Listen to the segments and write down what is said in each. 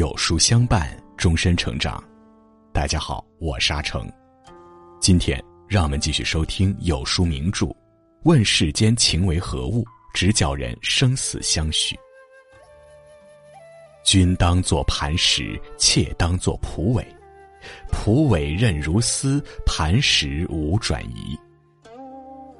有书相伴，终身成长。大家好，我沙成。今天让我们继续收听有书名著《问世间情为何物，直教人生死相许》。君当作磐石，妾当作蒲苇。蒲苇韧如丝，磐石无转移。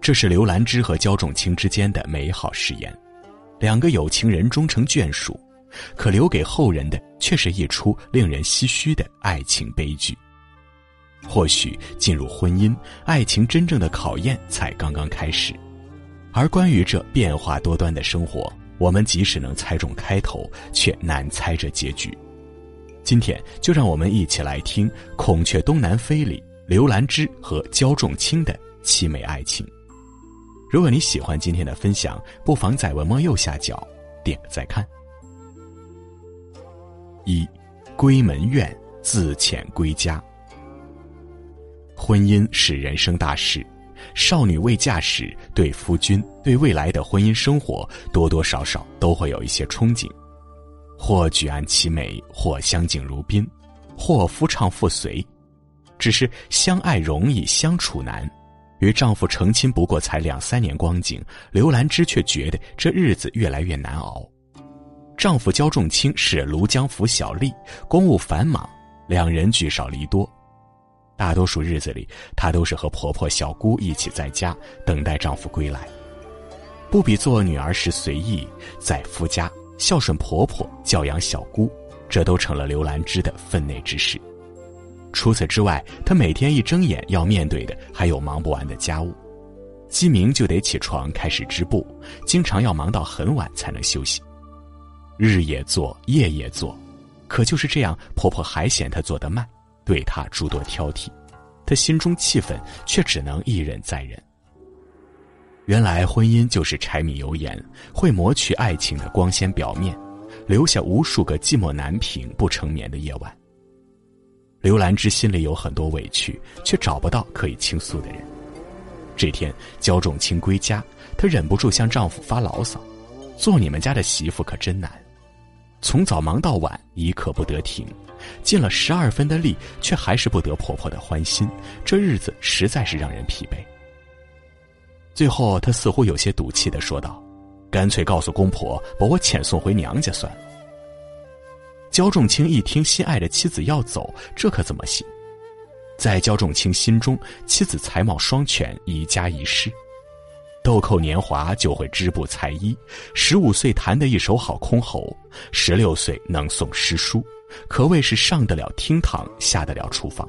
这是刘兰芝和焦仲卿之间的美好誓言，两个有情人终成眷属。可留给后人的却是一出令人唏嘘的爱情悲剧。或许进入婚姻，爱情真正的考验才刚刚开始。而关于这变化多端的生活，我们即使能猜中开头，却难猜这结局。今天就让我们一起来听《孔雀东南飞》里刘兰芝和焦仲卿的凄美爱情。如果你喜欢今天的分享，不妨在文末右下角点个再看。一，闺门怨，自遣归家。婚姻是人生大事，少女未嫁时，对夫君、对未来的婚姻生活，多多少少都会有一些憧憬，或举案齐眉，或相敬如宾，或夫唱妇随。只是相爱容易相处难，与丈夫成亲不过才两三年光景，刘兰芝却觉得这日子越来越难熬。丈夫焦仲卿是庐江府小吏，公务繁忙，两人聚少离多。大多数日子里，她都是和婆婆、小姑一起在家等待丈夫归来。不比做女儿时随意，在夫家孝顺婆婆、教养小姑，这都成了刘兰芝的分内之事。除此之外，她每天一睁眼要面对的还有忙不完的家务，鸡鸣就得起床开始织布，经常要忙到很晚才能休息。日也做，夜也做，可就是这样，婆婆还嫌她做得慢，对她诸多挑剔，她心中气愤，却只能一忍再忍。原来婚姻就是柴米油盐，会磨去爱情的光鲜表面，留下无数个寂寞难平、不成眠的夜晚。刘兰芝心里有很多委屈，却找不到可以倾诉的人。这天，焦仲卿归家，她忍不住向丈夫发牢骚：“做你们家的媳妇可真难。”从早忙到晚，一刻不得停，尽了十二分的力，却还是不得婆婆的欢心。这日子实在是让人疲惫。最后，她似乎有些赌气的说道：“干脆告诉公婆，把我遣送回娘家算了。”焦仲卿一听心爱的妻子要走，这可怎么行？在焦仲卿心中，妻子才貌双全，一家一室。豆蔻年华就会织布裁衣，十五岁弹得一手好箜篌，十六岁能诵诗书，可谓是上得了厅堂，下得了厨房。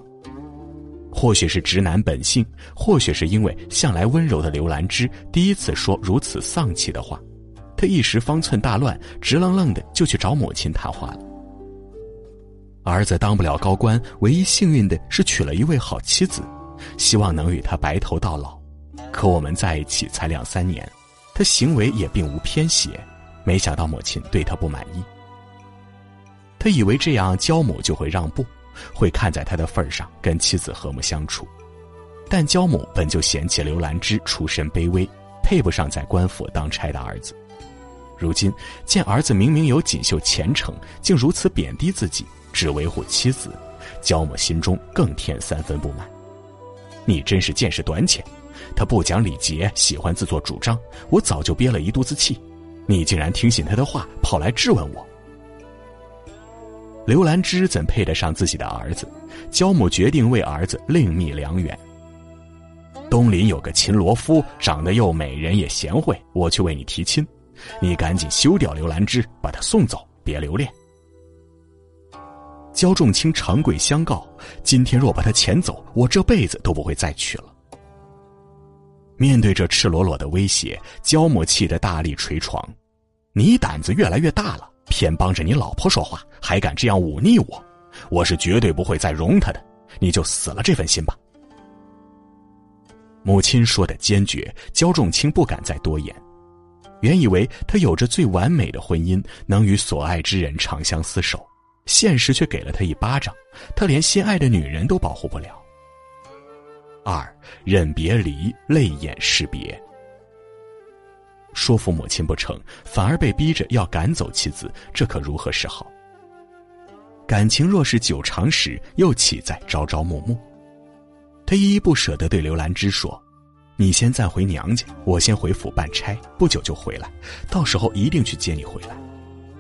或许是直男本性，或许是因为向来温柔的刘兰芝第一次说如此丧气的话，他一时方寸大乱，直愣愣的就去找母亲谈话了。儿子当不了高官，唯一幸运的是娶了一位好妻子，希望能与他白头到老。可我们在一起才两三年，他行为也并无偏斜，没想到母亲对他不满意。他以为这样焦母就会让步，会看在他的份上跟妻子和睦相处。但焦母本就嫌弃刘兰芝出身卑微，配不上在官府当差的儿子。如今见儿子明明有锦绣前程，竟如此贬低自己，只维护妻子，焦母心中更添三分不满。你真是见识短浅。他不讲礼节，喜欢自作主张，我早就憋了一肚子气。你竟然听信他的话，跑来质问我。刘兰芝怎配得上自己的儿子？焦母决定为儿子另觅良缘。东林有个秦罗夫，长得又美，人也贤惠，我去为你提亲。你赶紧休掉刘兰芝，把她送走，别留恋。焦仲卿长跪相告：今天若把她遣走，我这辈子都不会再娶了。面对这赤裸裸的威胁，焦母气得大力捶床：“你胆子越来越大了，偏帮着你老婆说话，还敢这样忤逆我！我是绝对不会再容他的，你就死了这份心吧。”母亲说的坚决，焦仲卿不敢再多言。原以为他有着最完美的婚姻，能与所爱之人长相厮守，现实却给了他一巴掌，他连心爱的女人都保护不了。二忍别离，泪眼识别。说服母亲不成，反而被逼着要赶走妻子，这可如何是好？感情若是久长时，又岂在朝朝暮暮？他依依不舍地对刘兰芝说：“你先暂回娘家，我先回府办差，不久就回来，到时候一定去接你回来。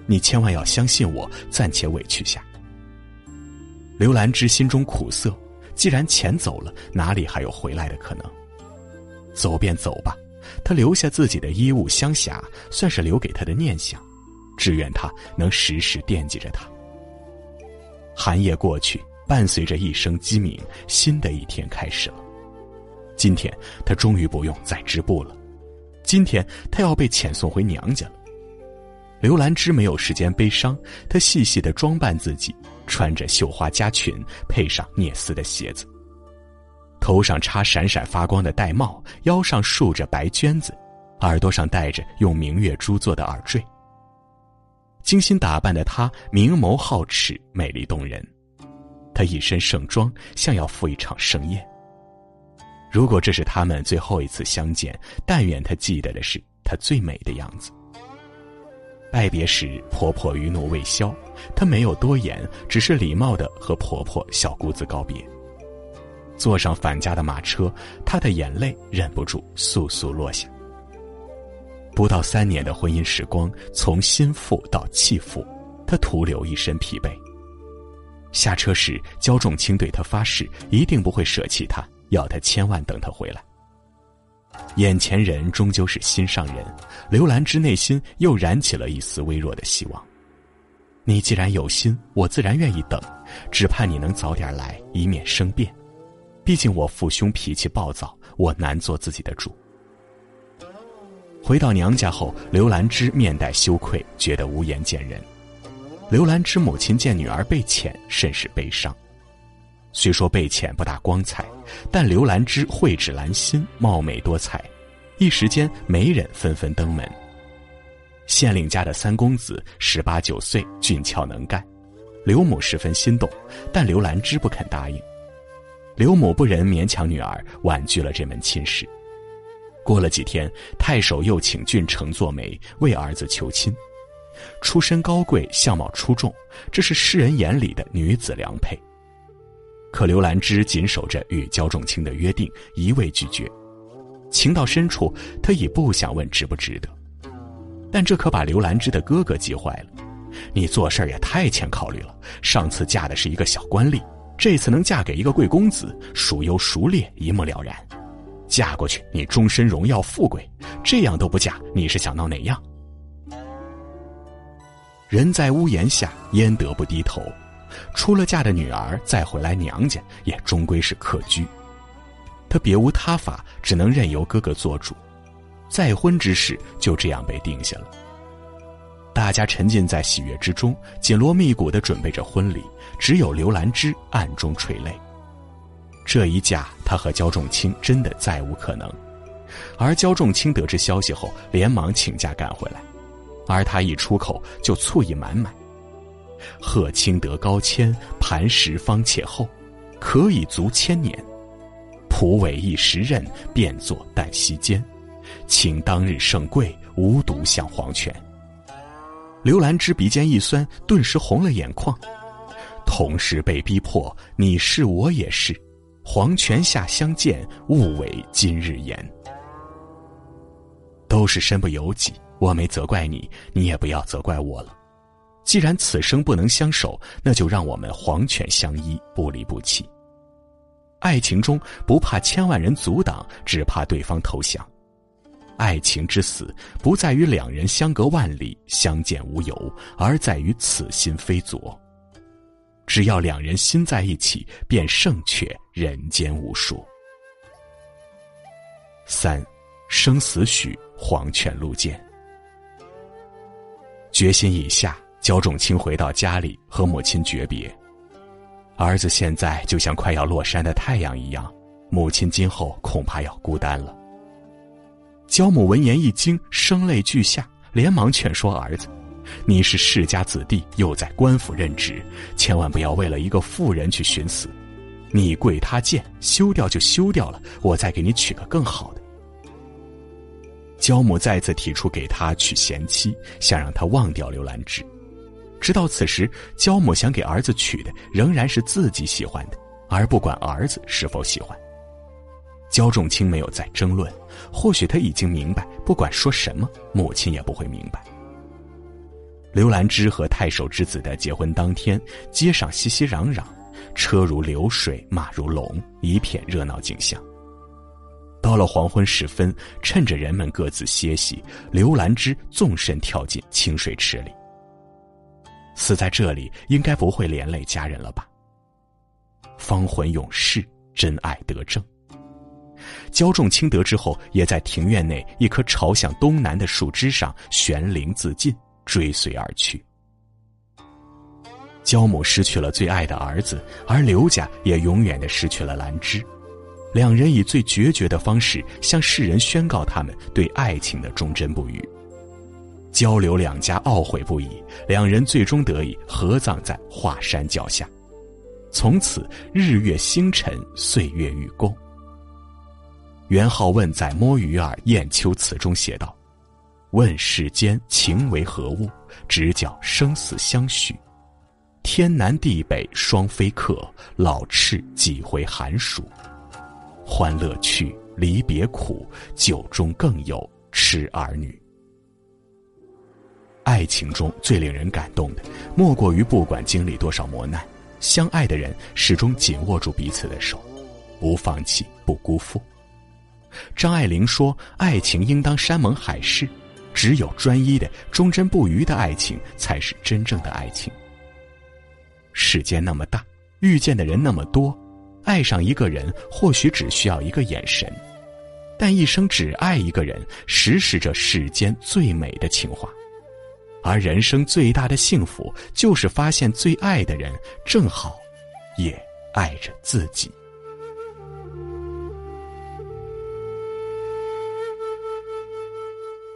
你千万要相信我，暂且委屈下。”刘兰芝心中苦涩，既然钱走了，哪里还有回来的可能？走便走吧，他留下自己的衣物香匣，算是留给他的念想，只愿他能时时惦记着他。寒夜过去，伴随着一声鸡鸣，新的一天开始了。今天他终于不用再织布了，今天他要被遣送回娘家了。刘兰芝没有时间悲伤，她细细的装扮自己，穿着绣花夹裙，配上聂丝的鞋子，头上插闪闪发光的玳瑁，腰上束着白绢子，耳朵上戴着用明月珠做的耳坠。精心打扮的她，明眸皓齿，美丽动人。她一身盛装，像要赴一场盛宴。如果这是他们最后一次相见，但愿她记得的是她最美的样子。拜别时，婆婆余怒未消，她没有多言，只是礼貌的和婆婆小姑子告别。坐上返家的马车，她的眼泪忍不住簌簌落下。不到三年的婚姻时光，从心腹到弃妇，他徒留一身疲惫。下车时，焦仲卿对他发誓，一定不会舍弃他，要他千万等他回来。眼前人终究是心上人，刘兰芝内心又燃起了一丝微弱的希望。你既然有心，我自然愿意等，只盼你能早点来，以免生变。毕竟我父兄脾气暴躁，我难做自己的主。回到娘家后，刘兰芝面带羞愧，觉得无颜见人。刘兰芝母亲见女儿被遣，甚是悲伤。虽说被遣不大光彩，但刘兰芝蕙质兰心，貌美多彩，一时间媒人纷纷登门。县令家的三公子十八九岁，俊俏能干，刘母十分心动，但刘兰芝不肯答应。刘母不忍勉强女儿，婉拒了这门亲事。过了几天，太守又请郡丞做媒，为儿子求亲。出身高贵，相貌出众，这是世人眼里的女子良配。可刘兰芝谨守着与焦仲卿的约定，一味拒绝。情到深处，他已不想问值不值得。但这可把刘兰芝的哥哥急坏了。你做事也太欠考虑了。上次嫁的是一个小官吏，这次能嫁给一个贵公子，孰优孰劣，一目了然。嫁过去，你终身荣耀富贵；这样都不嫁，你是想闹哪样？人在屋檐下，焉得不低头？出了嫁的女儿再回来娘家，也终归是客居。他别无他法，只能任由哥哥做主。再婚之事就这样被定下了。大家沉浸在喜悦之中，紧锣密鼓的准备着婚礼，只有刘兰芝暗中垂泪。这一嫁，他和焦仲卿真的再无可能。而焦仲卿得知消息后，连忙请假赶回来，而他一出口就醋意满满：“贺青得高迁，磐石方且厚，可以足千年。蒲苇一时任，便作旦夕间。请当日盛贵，无独享黄泉。”刘兰芝鼻尖一酸，顿时红了眼眶。同时被逼迫，你是我也是。黄泉下相见，勿违今日言。都是身不由己，我没责怪你，你也不要责怪我了。既然此生不能相守，那就让我们黄泉相依，不离不弃。爱情中不怕千万人阻挡，只怕对方投降。爱情之死，不在于两人相隔万里，相见无由，而在于此心非昨。只要两人心在一起，便胜却人间无数。三，生死许，黄泉路见。决心已下，焦仲卿回到家里和母亲诀别。儿子现在就像快要落山的太阳一样，母亲今后恐怕要孤单了。焦母闻言一惊，声泪俱下，连忙劝说儿子。你是世家子弟，又在官府任职，千万不要为了一个妇人去寻死。你贵他贱，休掉就休掉了，我再给你娶个更好的。焦母再次提出给他娶贤妻，想让他忘掉刘兰芝。直到此时，焦母想给儿子娶的仍然是自己喜欢的，而不管儿子是否喜欢。焦仲卿没有再争论，或许他已经明白，不管说什么，母亲也不会明白。刘兰芝和太守之子的结婚当天，街上熙熙攘攘，车如流水，马如龙，一片热闹景象。到了黄昏时分，趁着人们各自歇息，刘兰芝纵身跳进清水池里。死在这里，应该不会连累家人了吧？芳魂永逝，真爱得正。焦仲卿得知后，也在庭院内一棵朝向东南的树枝上悬铃自尽，追随而去。焦母失去了最爱的儿子，而刘家也永远的失去了兰芝。两人以最决绝的方式向世人宣告他们对爱情的忠贞不渝。交流两家懊悔不已，两人最终得以合葬在华山脚下，从此日月星辰，岁月与共。元好问在《摸鱼儿雁丘词》中写道：“问世间情为何物，直教生死相许。天南地北双飞客，老翅几回寒暑。欢乐去，离别苦，酒中更有痴儿女。”爱情中最令人感动的，莫过于不管经历多少磨难，相爱的人始终紧握住彼此的手，不放弃，不辜负。张爱玲说：“爱情应当山盟海誓，只有专一的、忠贞不渝的爱情，才是真正的爱情。”世间那么大，遇见的人那么多，爱上一个人或许只需要一个眼神，但一生只爱一个人，实是这世间最美的情话。而人生最大的幸福，就是发现最爱的人正好，也爱着自己。